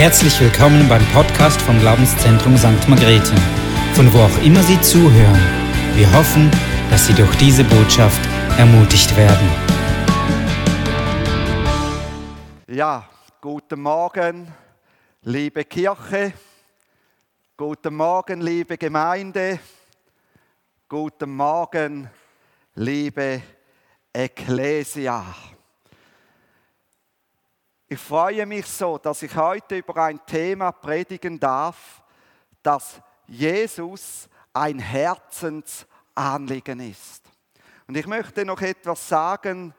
Herzlich willkommen beim Podcast vom Glaubenszentrum St. Margrethe, von wo auch immer Sie zuhören. Wir hoffen, dass Sie durch diese Botschaft ermutigt werden. Ja, guten Morgen, liebe Kirche, guten Morgen, liebe Gemeinde, guten Morgen, liebe Ecclesia. Ich freue mich so, dass ich heute über ein Thema predigen darf, das Jesus ein Herzensanliegen ist. Und ich möchte noch etwas sagen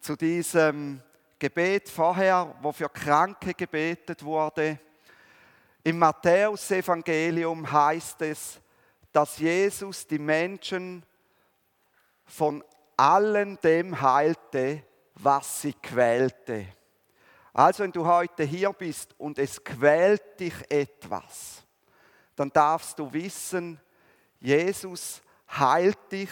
zu diesem Gebet vorher, wo für Kranke gebetet wurde. Im Matthäusevangelium heißt es, dass Jesus die Menschen von allem dem heilte, was sie quälte. Also wenn du heute hier bist und es quält dich etwas, dann darfst du wissen, Jesus heilt dich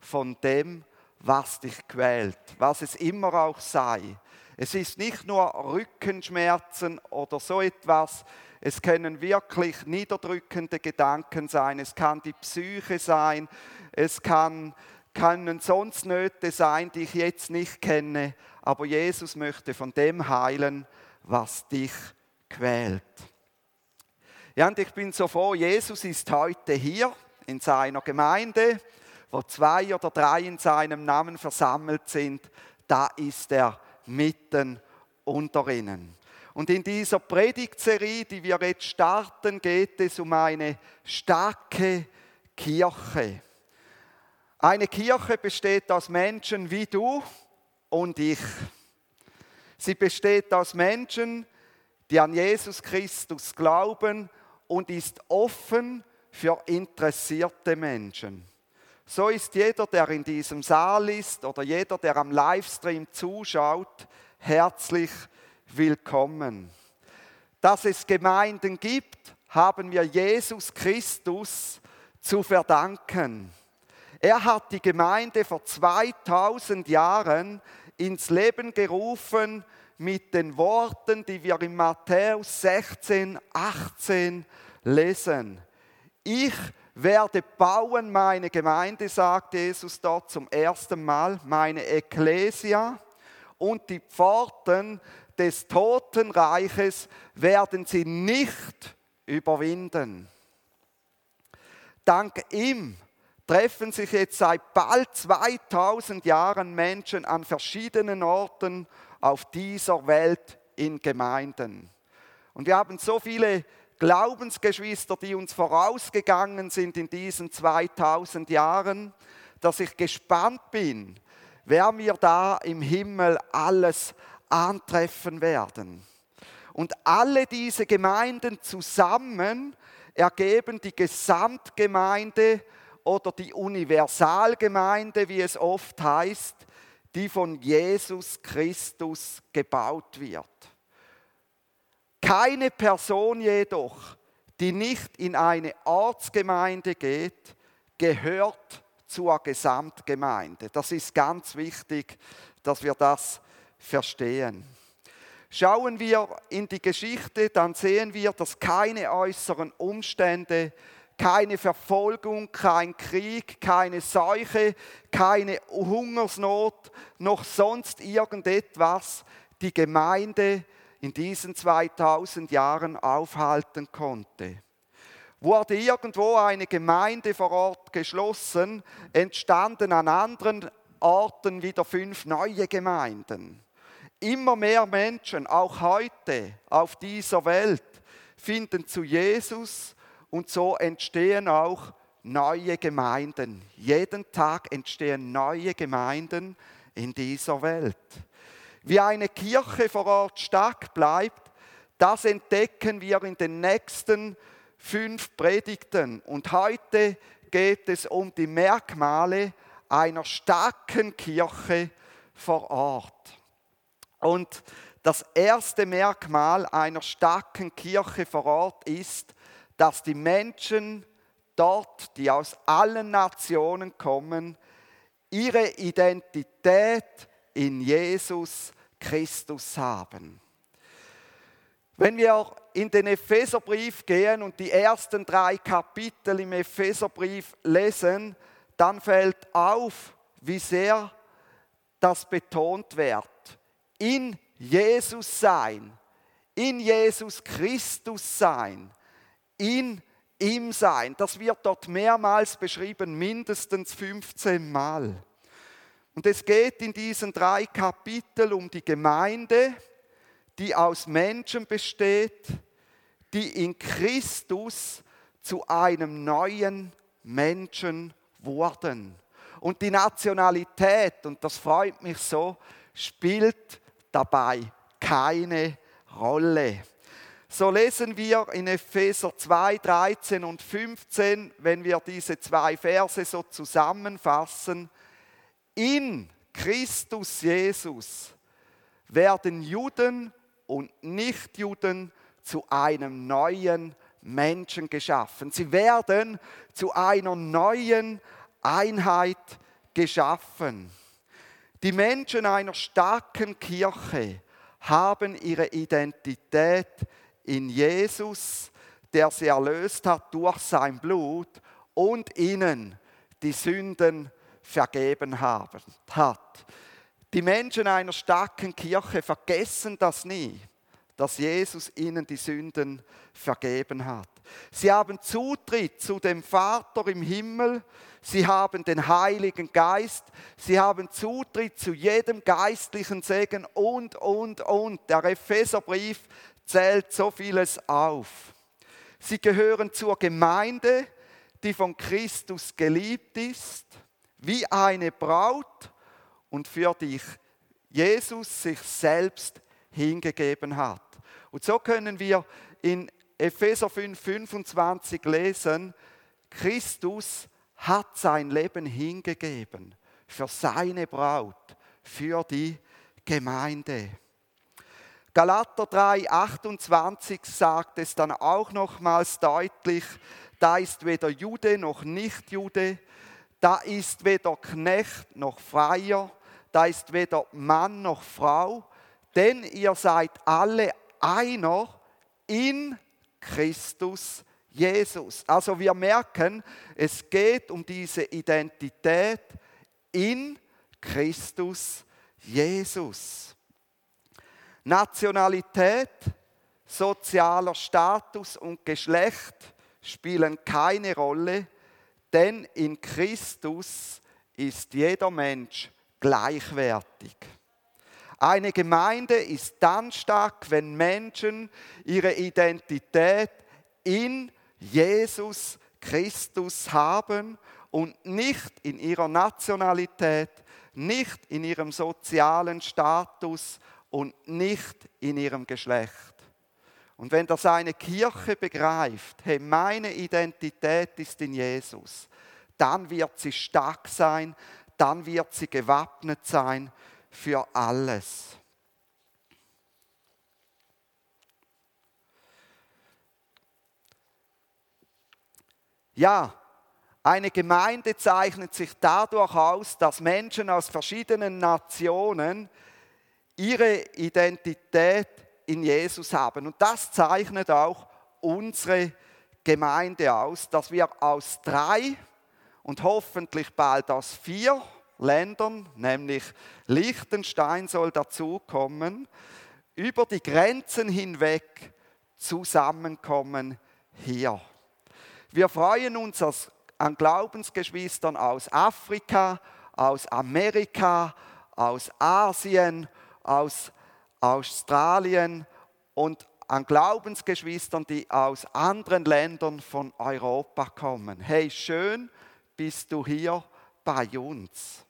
von dem, was dich quält, was es immer auch sei. Es ist nicht nur Rückenschmerzen oder so etwas, es können wirklich niederdrückende Gedanken sein, es kann die Psyche sein, es kann, können sonst Nöte sein, die ich jetzt nicht kenne, aber Jesus möchte von dem heilen, was dich quält. Ja, und ich bin so froh, Jesus ist heute hier in seiner Gemeinde, wo zwei oder drei in seinem Namen versammelt sind, da ist er mitten unter ihnen. Und in dieser Predigtserie, die wir jetzt starten, geht es um eine starke Kirche. Eine Kirche besteht aus Menschen wie du und ich. Sie besteht aus Menschen, die an Jesus Christus glauben und ist offen für interessierte Menschen. So ist jeder, der in diesem Saal ist oder jeder, der am Livestream zuschaut, herzlich willkommen. Dass es Gemeinden gibt, haben wir Jesus Christus zu verdanken. Er hat die Gemeinde vor 2000 Jahren ins Leben gerufen mit den Worten, die wir in Matthäus 16, 18 lesen. Ich werde bauen meine Gemeinde, sagt Jesus dort zum ersten Mal, meine Ekklesia, und die Pforten des Totenreiches werden sie nicht überwinden. Dank ihm treffen sich jetzt seit bald 2000 Jahren Menschen an verschiedenen Orten auf dieser Welt in Gemeinden. Und wir haben so viele Glaubensgeschwister, die uns vorausgegangen sind in diesen 2000 Jahren, dass ich gespannt bin, wer wir da im Himmel alles antreffen werden. Und alle diese Gemeinden zusammen ergeben die Gesamtgemeinde oder die Universalgemeinde, wie es oft heißt, die von Jesus Christus gebaut wird. Keine Person jedoch, die nicht in eine Ortsgemeinde geht, gehört zur Gesamtgemeinde. Das ist ganz wichtig, dass wir das verstehen. Schauen wir in die Geschichte, dann sehen wir, dass keine äußeren Umstände keine Verfolgung, kein Krieg, keine Seuche, keine Hungersnot, noch sonst irgendetwas die Gemeinde in diesen 2000 Jahren aufhalten konnte. Wurde irgendwo eine Gemeinde vor Ort geschlossen, entstanden an anderen Orten wieder fünf neue Gemeinden. Immer mehr Menschen, auch heute auf dieser Welt, finden zu Jesus und so entstehen auch neue Gemeinden. Jeden Tag entstehen neue Gemeinden in dieser Welt. Wie eine Kirche vor Ort stark bleibt, das entdecken wir in den nächsten fünf Predigten. Und heute geht es um die Merkmale einer starken Kirche vor Ort. Und das erste Merkmal einer starken Kirche vor Ort ist, dass die Menschen dort, die aus allen Nationen kommen, ihre Identität in Jesus Christus haben. Wenn wir in den Epheserbrief gehen und die ersten drei Kapitel im Epheserbrief lesen, dann fällt auf, wie sehr das betont wird. In Jesus sein, in Jesus Christus sein, in ihm sein. Das wird dort mehrmals beschrieben, mindestens 15 Mal. Und es geht in diesen drei Kapiteln um die Gemeinde, die aus Menschen besteht, die in Christus zu einem neuen Menschen wurden. Und die Nationalität, und das freut mich so, spielt dabei keine Rolle. So lesen wir in Epheser 2, 13 und 15, wenn wir diese zwei Verse so zusammenfassen, in Christus Jesus werden Juden und Nichtjuden zu einem neuen Menschen geschaffen. Sie werden zu einer neuen Einheit geschaffen. Die Menschen einer starken Kirche haben ihre Identität in Jesus, der sie erlöst hat durch sein Blut und ihnen die Sünden vergeben haben, hat. Die Menschen einer starken Kirche vergessen das nie, dass Jesus ihnen die Sünden vergeben hat. Sie haben Zutritt zu dem Vater im Himmel, sie haben den Heiligen Geist, sie haben Zutritt zu jedem geistlichen Segen und, und, und. Der Epheserbrief zählt so vieles auf. Sie gehören zur Gemeinde, die von Christus geliebt ist, wie eine Braut und für dich Jesus sich selbst hingegeben hat. Und so können wir in Epheser 5, 25 lesen, Christus hat sein Leben hingegeben für seine Braut, für die Gemeinde. Galater 3, 28 sagt es dann auch nochmals deutlich, da ist weder Jude noch Nichtjude, da ist weder Knecht noch Freier, da ist weder Mann noch Frau, denn ihr seid alle einer in Christus Jesus. Also wir merken, es geht um diese Identität in Christus Jesus. Nationalität, sozialer Status und Geschlecht spielen keine Rolle, denn in Christus ist jeder Mensch gleichwertig. Eine Gemeinde ist dann stark, wenn Menschen ihre Identität in Jesus Christus haben und nicht in ihrer Nationalität, nicht in ihrem sozialen Status und nicht in ihrem Geschlecht. Und wenn das eine Kirche begreift, hey, meine Identität ist in Jesus, dann wird sie stark sein, dann wird sie gewappnet sein für alles. Ja, eine Gemeinde zeichnet sich dadurch aus, dass Menschen aus verschiedenen Nationen ihre Identität in Jesus haben. Und das zeichnet auch unsere Gemeinde aus, dass wir aus drei und hoffentlich bald aus vier Ländern, nämlich Liechtenstein soll dazukommen, über die Grenzen hinweg zusammenkommen hier. Wir freuen uns an Glaubensgeschwistern aus Afrika, aus Amerika, aus Asien, aus Australien und an Glaubensgeschwistern, die aus anderen Ländern von Europa kommen. Hey, schön bist du hier bei uns.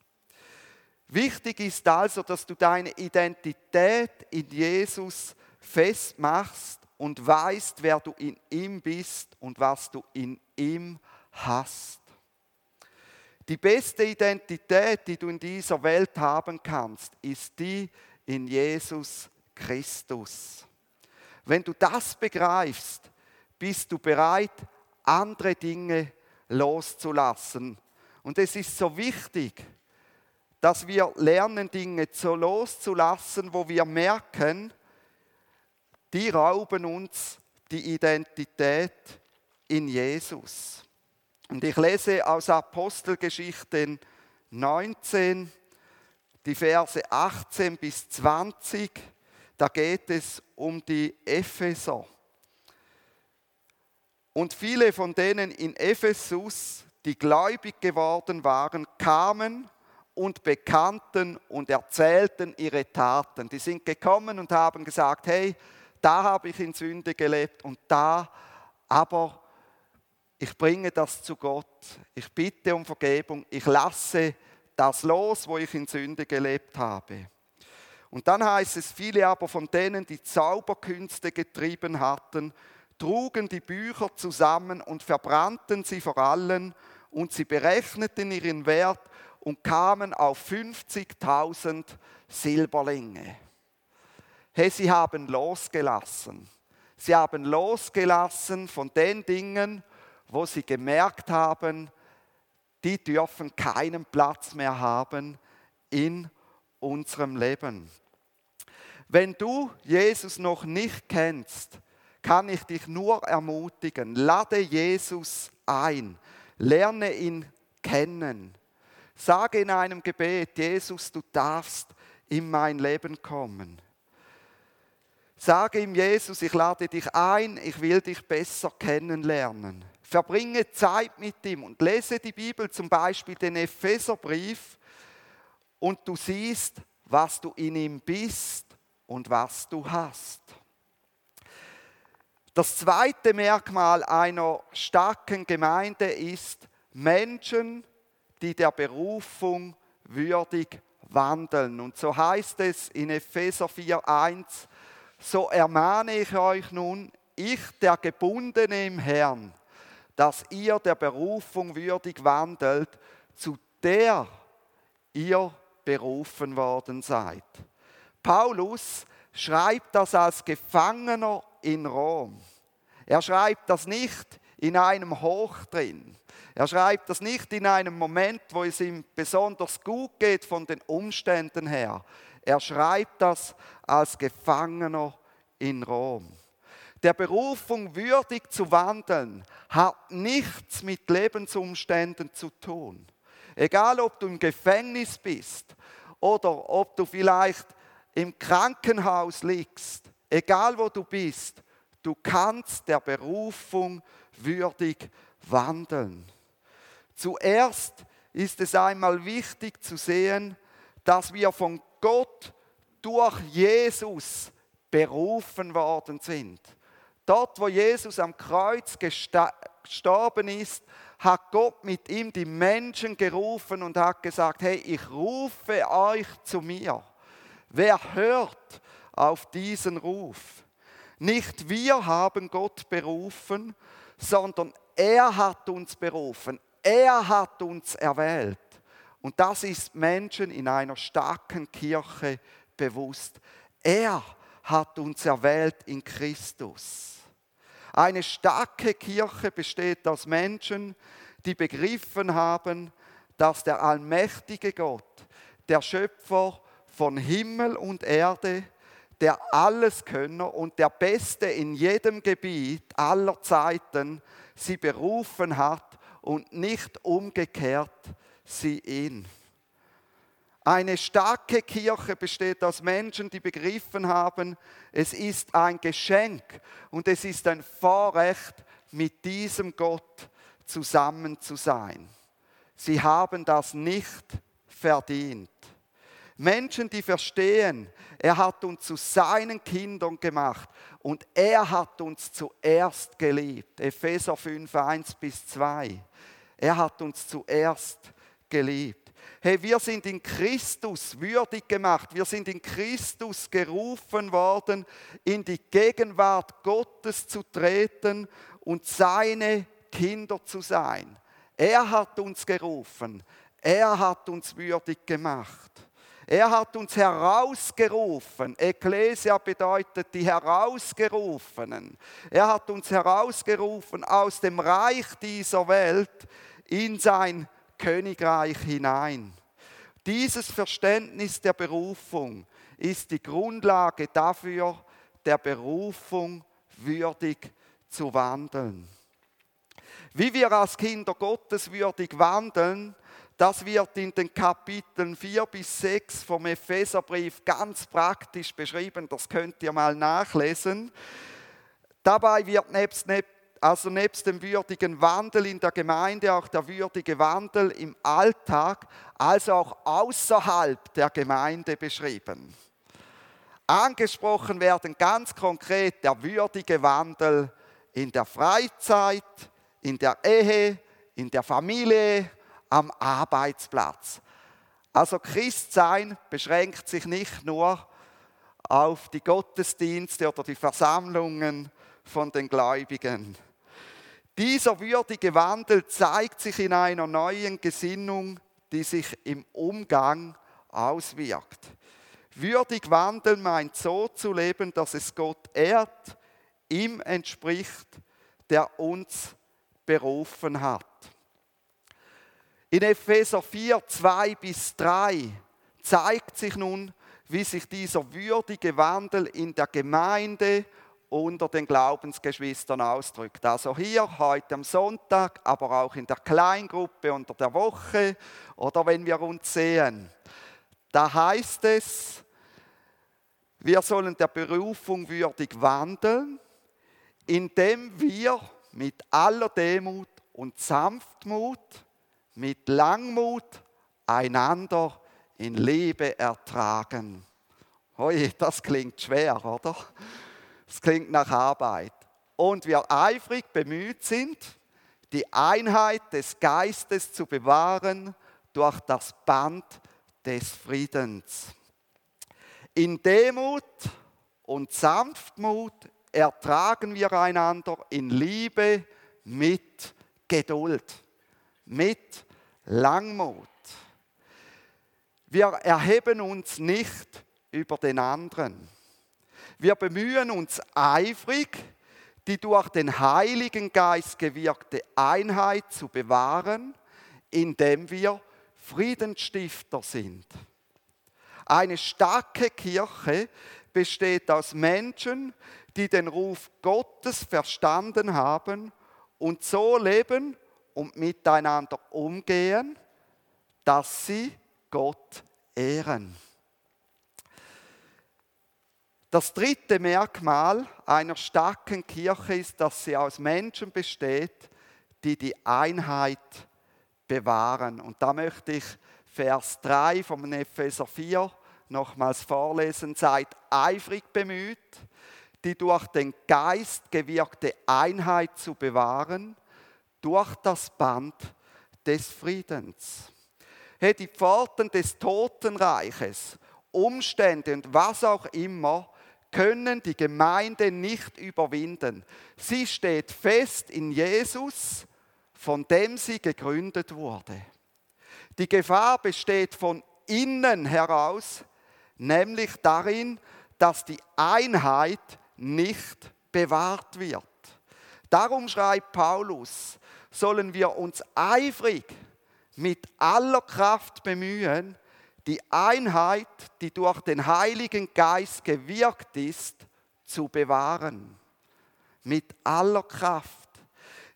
Wichtig ist also, dass du deine Identität in Jesus festmachst und weißt, wer du in ihm bist und was du in ihm hast. Die beste Identität, die du in dieser Welt haben kannst, ist die in Jesus Christus. Wenn du das begreifst, bist du bereit, andere Dinge loszulassen. Und es ist so wichtig, dass wir lernen, Dinge so loszulassen, wo wir merken, die rauben uns die Identität in Jesus. Und ich lese aus Apostelgeschichten 19, die Verse 18 bis 20. Da geht es um die Epheser. Und viele von denen in Ephesus, die gläubig geworden waren, kamen und bekannten und erzählten ihre Taten. Die sind gekommen und haben gesagt, hey, da habe ich in Sünde gelebt und da, aber ich bringe das zu Gott. Ich bitte um Vergebung. Ich lasse das los, wo ich in Sünde gelebt habe. Und dann heißt es, viele aber von denen, die Zauberkünste getrieben hatten, trugen die Bücher zusammen und verbrannten sie vor allen und sie berechneten ihren Wert und kamen auf 50.000 Silberlinge. Hey, sie haben losgelassen. Sie haben losgelassen von den Dingen, wo sie gemerkt haben, die dürfen keinen Platz mehr haben in unserem Leben. Wenn du Jesus noch nicht kennst, kann ich dich nur ermutigen, lade Jesus ein, lerne ihn kennen. Sage in einem Gebet, Jesus, du darfst in mein Leben kommen. Sage ihm, Jesus, ich lade dich ein, ich will dich besser kennenlernen. Verbringe Zeit mit ihm und lese die Bibel, zum Beispiel den Epheserbrief, und du siehst, was du in ihm bist und was du hast. Das zweite Merkmal einer starken Gemeinde ist Menschen, die der Berufung würdig wandeln. Und so heißt es in Epheser 4.1, so ermahne ich euch nun, ich der Gebundene im Herrn, dass ihr der Berufung würdig wandelt, zu der ihr berufen worden seid. Paulus schreibt das als Gefangener in Rom. Er schreibt das nicht in einem Hoch drin. Er schreibt das nicht in einem Moment, wo es ihm besonders gut geht von den Umständen her. Er schreibt das als Gefangener in Rom. Der Berufung würdig zu wandeln hat nichts mit Lebensumständen zu tun. Egal, ob du im Gefängnis bist oder ob du vielleicht im Krankenhaus liegst, egal wo du bist, du kannst der Berufung würdig wandeln. Zuerst ist es einmal wichtig zu sehen, dass wir von Gott durch Jesus berufen worden sind. Dort, wo Jesus am Kreuz gestorben ist, hat Gott mit ihm die Menschen gerufen und hat gesagt, hey, ich rufe euch zu mir. Wer hört auf diesen Ruf? Nicht wir haben Gott berufen, sondern er hat uns berufen. Er hat uns erwählt. Und das ist Menschen in einer starken Kirche bewusst. Er hat uns erwählt in Christus. Eine starke Kirche besteht aus Menschen, die begriffen haben, dass der allmächtige Gott, der Schöpfer von Himmel und Erde, der Alleskönner und der Beste in jedem Gebiet aller Zeiten sie berufen hat und nicht umgekehrt sie ihn. Eine starke Kirche besteht aus Menschen, die begriffen haben, es ist ein Geschenk und es ist ein Vorrecht, mit diesem Gott zusammen zu sein. Sie haben das nicht verdient. Menschen, die verstehen, er hat uns zu seinen Kindern gemacht und er hat uns zuerst geliebt. Epheser 5, 1 bis 2. Er hat uns zuerst geliebt. Hey, wir sind in Christus würdig gemacht. Wir sind in Christus gerufen worden, in die Gegenwart Gottes zu treten und seine Kinder zu sein. Er hat uns gerufen. Er hat uns würdig gemacht. Er hat uns herausgerufen. Ecclesia bedeutet die Herausgerufenen. Er hat uns herausgerufen aus dem Reich dieser Welt in sein Königreich hinein. Dieses Verständnis der Berufung ist die Grundlage dafür, der Berufung würdig zu wandeln. Wie wir als Kinder Gottes würdig wandeln, das wird in den Kapiteln 4 bis 6 vom Epheserbrief ganz praktisch beschrieben. Das könnt ihr mal nachlesen. Dabei wird nebst, also nebst dem würdigen Wandel in der Gemeinde auch der würdige Wandel im Alltag, also auch außerhalb der Gemeinde beschrieben. Angesprochen werden ganz konkret der würdige Wandel in der Freizeit, in der Ehe, in der Familie, am Arbeitsplatz. Also Christsein beschränkt sich nicht nur auf die Gottesdienste oder die Versammlungen von den Gläubigen. Dieser würdige Wandel zeigt sich in einer neuen Gesinnung, die sich im Umgang auswirkt. Würdig wandeln meint so zu leben, dass es Gott ehrt, ihm entspricht, der uns berufen hat. In Epheser 4, 2 bis 3 zeigt sich nun, wie sich dieser würdige Wandel in der Gemeinde unter den Glaubensgeschwistern ausdrückt. Also hier heute am Sonntag, aber auch in der Kleingruppe unter der Woche oder wenn wir uns sehen. Da heißt es, wir sollen der Berufung würdig wandeln, indem wir mit aller Demut und Sanftmut mit Langmut einander in Liebe ertragen. Hoi, das klingt schwer, oder? Das klingt nach Arbeit. Und wir eifrig bemüht sind, die Einheit des Geistes zu bewahren durch das Band des Friedens. In Demut und Sanftmut ertragen wir einander in Liebe mit Geduld, mit Langmut. Wir erheben uns nicht über den anderen. Wir bemühen uns eifrig, die durch den Heiligen Geist gewirkte Einheit zu bewahren, indem wir Friedensstifter sind. Eine starke Kirche besteht aus Menschen, die den Ruf Gottes verstanden haben und so leben und miteinander umgehen, dass sie Gott ehren. Das dritte Merkmal einer starken Kirche ist, dass sie aus Menschen besteht, die die Einheit bewahren. Und da möchte ich Vers 3 vom Epheser 4 nochmals vorlesen. Seid eifrig bemüht, die durch den Geist gewirkte Einheit zu bewahren durch das Band des Friedens. Hey, die Pforten des Totenreiches, Umstände und was auch immer, können die Gemeinde nicht überwinden. Sie steht fest in Jesus, von dem sie gegründet wurde. Die Gefahr besteht von innen heraus, nämlich darin, dass die Einheit nicht bewahrt wird. Darum schreibt Paulus, sollen wir uns eifrig mit aller Kraft bemühen, die Einheit, die durch den Heiligen Geist gewirkt ist, zu bewahren. Mit aller Kraft.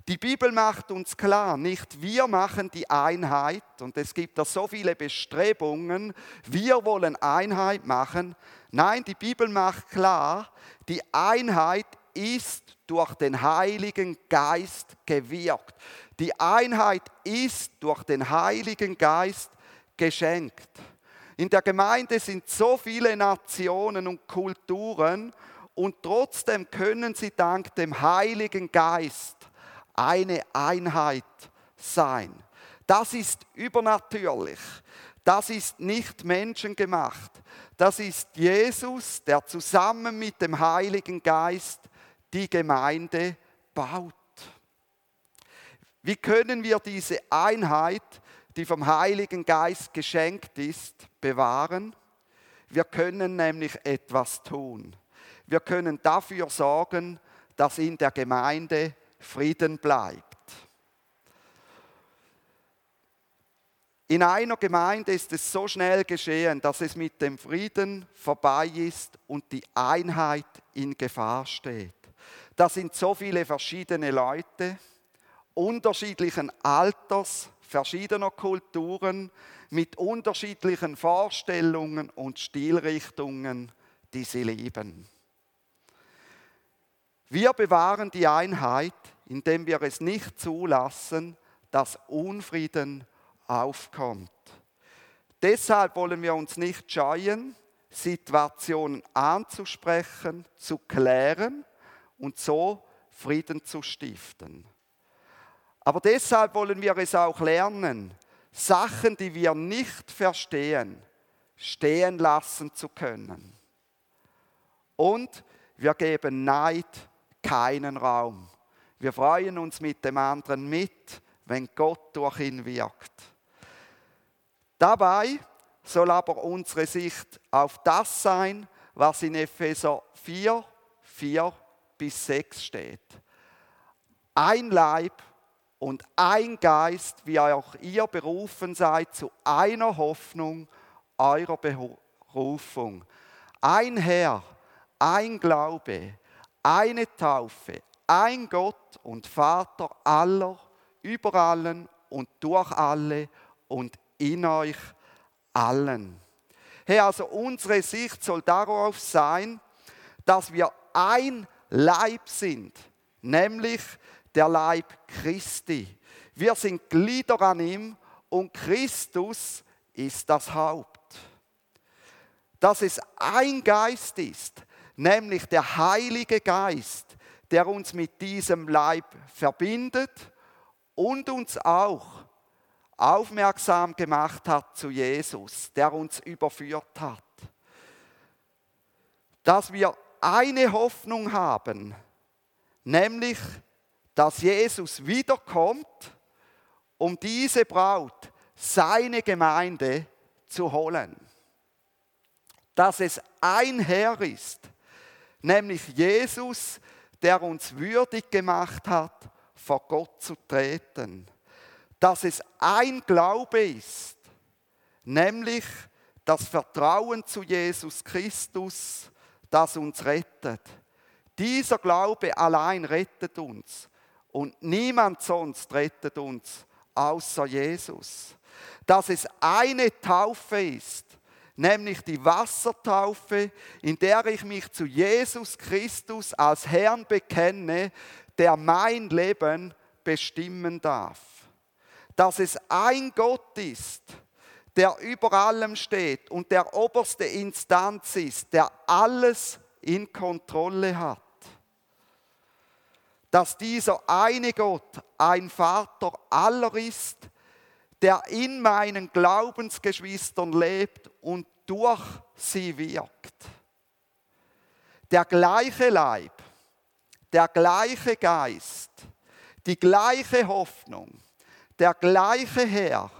Die Bibel macht uns klar, nicht wir machen die Einheit und es gibt da so viele Bestrebungen, wir wollen Einheit machen. Nein, die Bibel macht klar, die Einheit ist durch den Heiligen Geist gewirkt. Die Einheit ist durch den Heiligen Geist geschenkt. In der Gemeinde sind so viele Nationen und Kulturen und trotzdem können sie dank dem Heiligen Geist eine Einheit sein. Das ist übernatürlich. Das ist nicht menschengemacht. Das ist Jesus, der zusammen mit dem Heiligen Geist die Gemeinde baut. Wie können wir diese Einheit, die vom Heiligen Geist geschenkt ist, bewahren? Wir können nämlich etwas tun. Wir können dafür sorgen, dass in der Gemeinde Frieden bleibt. In einer Gemeinde ist es so schnell geschehen, dass es mit dem Frieden vorbei ist und die Einheit in Gefahr steht. Da sind so viele verschiedene Leute, unterschiedlichen Alters, verschiedener Kulturen, mit unterschiedlichen Vorstellungen und Stilrichtungen, die sie lieben. Wir bewahren die Einheit, indem wir es nicht zulassen, dass Unfrieden aufkommt. Deshalb wollen wir uns nicht scheuen, Situationen anzusprechen, zu klären und so Frieden zu stiften. Aber deshalb wollen wir es auch lernen, Sachen, die wir nicht verstehen, stehen lassen zu können. Und wir geben Neid keinen Raum. Wir freuen uns mit dem anderen mit, wenn Gott durch ihn wirkt. Dabei soll aber unsere Sicht auf das sein, was in Epheser 4, 4 bis 6 steht. Ein Leib und ein Geist, wie auch ihr berufen seid zu einer Hoffnung eurer Berufung. Ein Herr, ein Glaube, eine Taufe, ein Gott und Vater aller, über allen und durch alle und in euch allen. Herr, also unsere Sicht soll darauf sein, dass wir ein Leib sind, nämlich der Leib Christi. Wir sind Glieder an ihm und Christus ist das Haupt. Dass es ein Geist ist, nämlich der Heilige Geist, der uns mit diesem Leib verbindet und uns auch aufmerksam gemacht hat zu Jesus, der uns überführt hat. Dass wir eine Hoffnung haben, nämlich, dass Jesus wiederkommt, um diese Braut, seine Gemeinde zu holen. Dass es ein Herr ist, nämlich Jesus, der uns würdig gemacht hat, vor Gott zu treten. Dass es ein Glaube ist, nämlich das Vertrauen zu Jesus Christus, das uns rettet. Dieser Glaube allein rettet uns und niemand sonst rettet uns außer Jesus. Dass es eine Taufe ist, nämlich die Wassertaufe, in der ich mich zu Jesus Christus als Herrn bekenne, der mein Leben bestimmen darf. Dass es ein Gott ist, der über allem steht und der oberste Instanz ist, der alles in Kontrolle hat. Dass dieser eine Gott ein Vater aller ist, der in meinen Glaubensgeschwistern lebt und durch sie wirkt. Der gleiche Leib, der gleiche Geist, die gleiche Hoffnung, der gleiche Herr,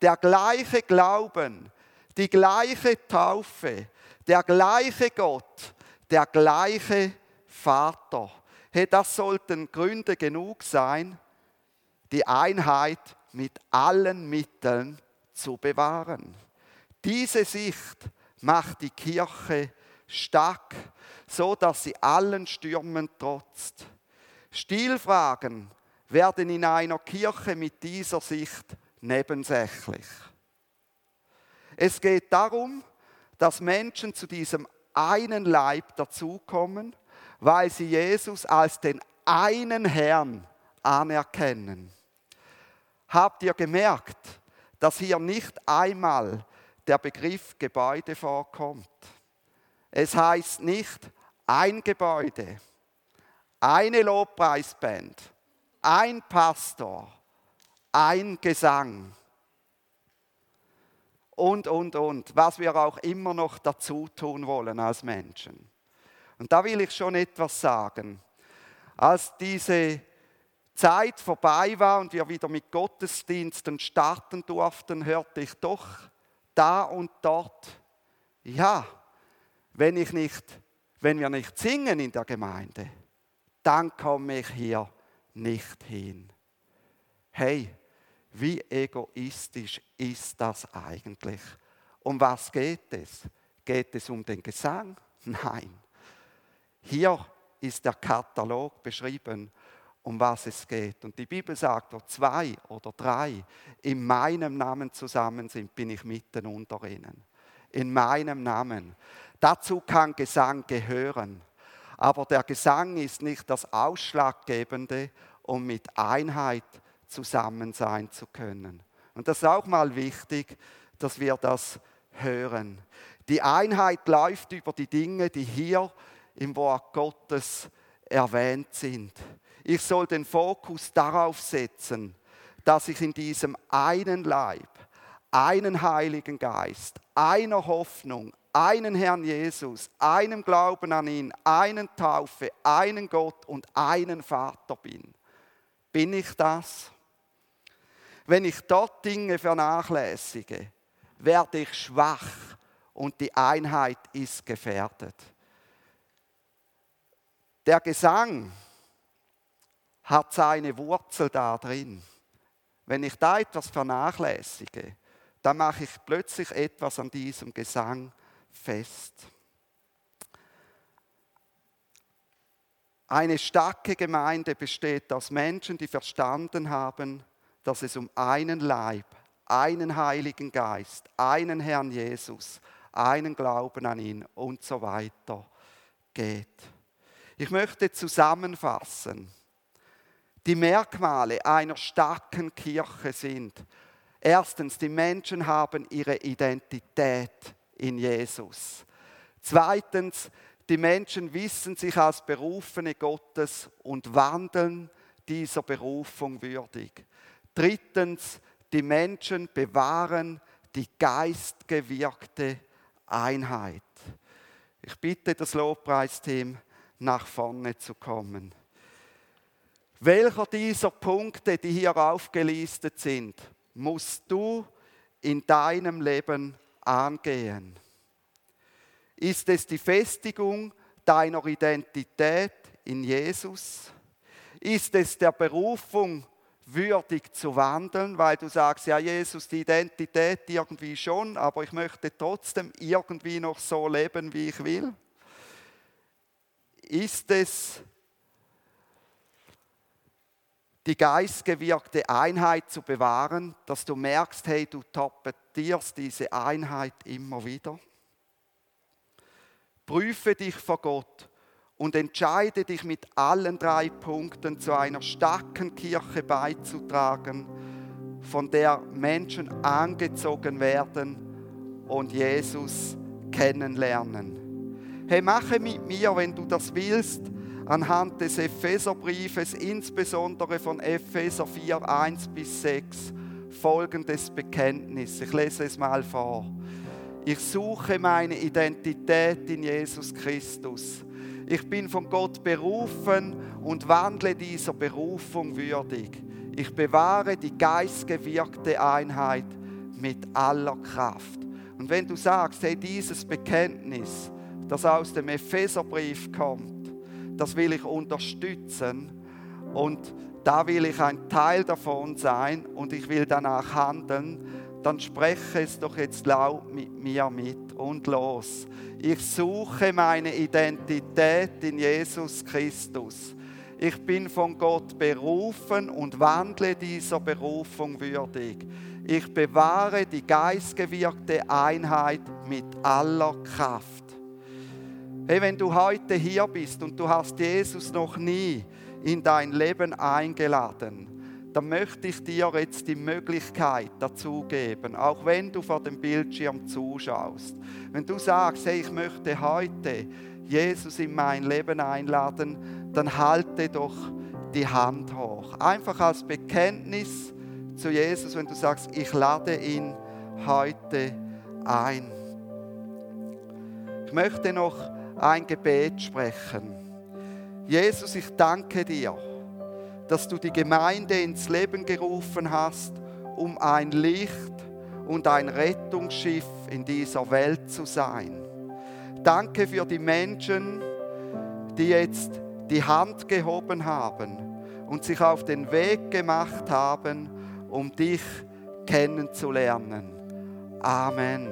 der gleiche Glauben, die gleiche Taufe, der gleiche Gott, der gleiche Vater. Hey, das sollten Gründe genug sein, die Einheit mit allen Mitteln zu bewahren. Diese Sicht macht die Kirche stark, so dass sie allen Stürmen trotzt. Stilfragen werden in einer Kirche mit dieser Sicht nebensächlich. Es geht darum, dass Menschen zu diesem einen Leib dazukommen, weil sie Jesus als den einen Herrn anerkennen. Habt ihr gemerkt, dass hier nicht einmal der Begriff Gebäude vorkommt? Es heißt nicht ein Gebäude, eine Lobpreisband, ein Pastor, ein Gesang und, und, und, was wir auch immer noch dazu tun wollen als Menschen. Und da will ich schon etwas sagen. Als diese Zeit vorbei war und wir wieder mit Gottesdiensten starten durften, hörte ich doch da und dort, ja, wenn ich nicht, wenn wir nicht singen in der Gemeinde, dann komme ich hier nicht hin. Hey, wie egoistisch ist das eigentlich? Um was geht es? Geht es um den Gesang? Nein. Hier ist der Katalog beschrieben, um was es geht. Und die Bibel sagt, wo zwei oder drei in meinem Namen zusammen sind, bin ich mitten unter ihnen. In meinem Namen. Dazu kann Gesang gehören. Aber der Gesang ist nicht das Ausschlaggebende, um mit Einheit zusammen sein zu können. Und das ist auch mal wichtig, dass wir das hören. Die Einheit läuft über die Dinge, die hier im Wort Gottes erwähnt sind. Ich soll den Fokus darauf setzen, dass ich in diesem einen Leib, einen Heiligen Geist, einer Hoffnung, einen Herrn Jesus, einem Glauben an ihn, einen Taufe, einen Gott und einen Vater bin. Bin ich das? Wenn ich dort Dinge vernachlässige, werde ich schwach und die Einheit ist gefährdet. Der Gesang hat seine Wurzel da drin. Wenn ich da etwas vernachlässige, dann mache ich plötzlich etwas an diesem Gesang fest. Eine starke Gemeinde besteht aus Menschen, die verstanden haben, dass es um einen Leib, einen Heiligen Geist, einen Herrn Jesus, einen Glauben an ihn und so weiter geht. Ich möchte zusammenfassen. Die Merkmale einer starken Kirche sind, erstens, die Menschen haben ihre Identität in Jesus. Zweitens, die Menschen wissen sich als Berufene Gottes und wandeln dieser Berufung würdig. Drittens, die Menschen bewahren die geistgewirkte Einheit. Ich bitte das Lobpreisteam, nach vorne zu kommen. Welcher dieser Punkte, die hier aufgelistet sind, musst du in deinem Leben angehen? Ist es die Festigung deiner Identität in Jesus? Ist es der Berufung würdig zu wandeln, weil du sagst, ja Jesus, die Identität irgendwie schon, aber ich möchte trotzdem irgendwie noch so leben, wie ich will? Ist es die geistgewirkte Einheit zu bewahren, dass du merkst, hey, du torpedierst diese Einheit immer wieder? Prüfe dich vor Gott und entscheide dich mit allen drei Punkten zu einer starken Kirche beizutragen, von der Menschen angezogen werden und Jesus kennenlernen. Hey, mache mit mir, wenn du das willst, anhand des Epheserbriefes, insbesondere von Epheser 4, 1 bis 6, folgendes Bekenntnis. Ich lese es mal vor. Ich suche meine Identität in Jesus Christus. Ich bin von Gott berufen und wandle dieser Berufung würdig. Ich bewahre die geistgewirkte Einheit mit aller Kraft. Und wenn du sagst, hey, dieses Bekenntnis, das aus dem Epheserbrief kommt, das will ich unterstützen und da will ich ein Teil davon sein und ich will danach handeln, dann spreche es doch jetzt laut mit mir mit und los. Ich suche meine Identität in Jesus Christus. Ich bin von Gott berufen und wandle dieser Berufung würdig. Ich bewahre die geistgewirkte Einheit mit aller Kraft. Hey, wenn du heute hier bist und du hast Jesus noch nie in dein Leben eingeladen, dann möchte ich dir jetzt die Möglichkeit dazu geben, auch wenn du vor dem Bildschirm zuschaust. Wenn du sagst, hey, ich möchte heute Jesus in mein Leben einladen, dann halte doch die Hand hoch. Einfach als Bekenntnis zu Jesus, wenn du sagst, ich lade ihn heute ein. Ich möchte noch ein Gebet sprechen. Jesus, ich danke dir dass du die Gemeinde ins Leben gerufen hast, um ein Licht und ein Rettungsschiff in dieser Welt zu sein. Danke für die Menschen, die jetzt die Hand gehoben haben und sich auf den Weg gemacht haben, um dich kennenzulernen. Amen.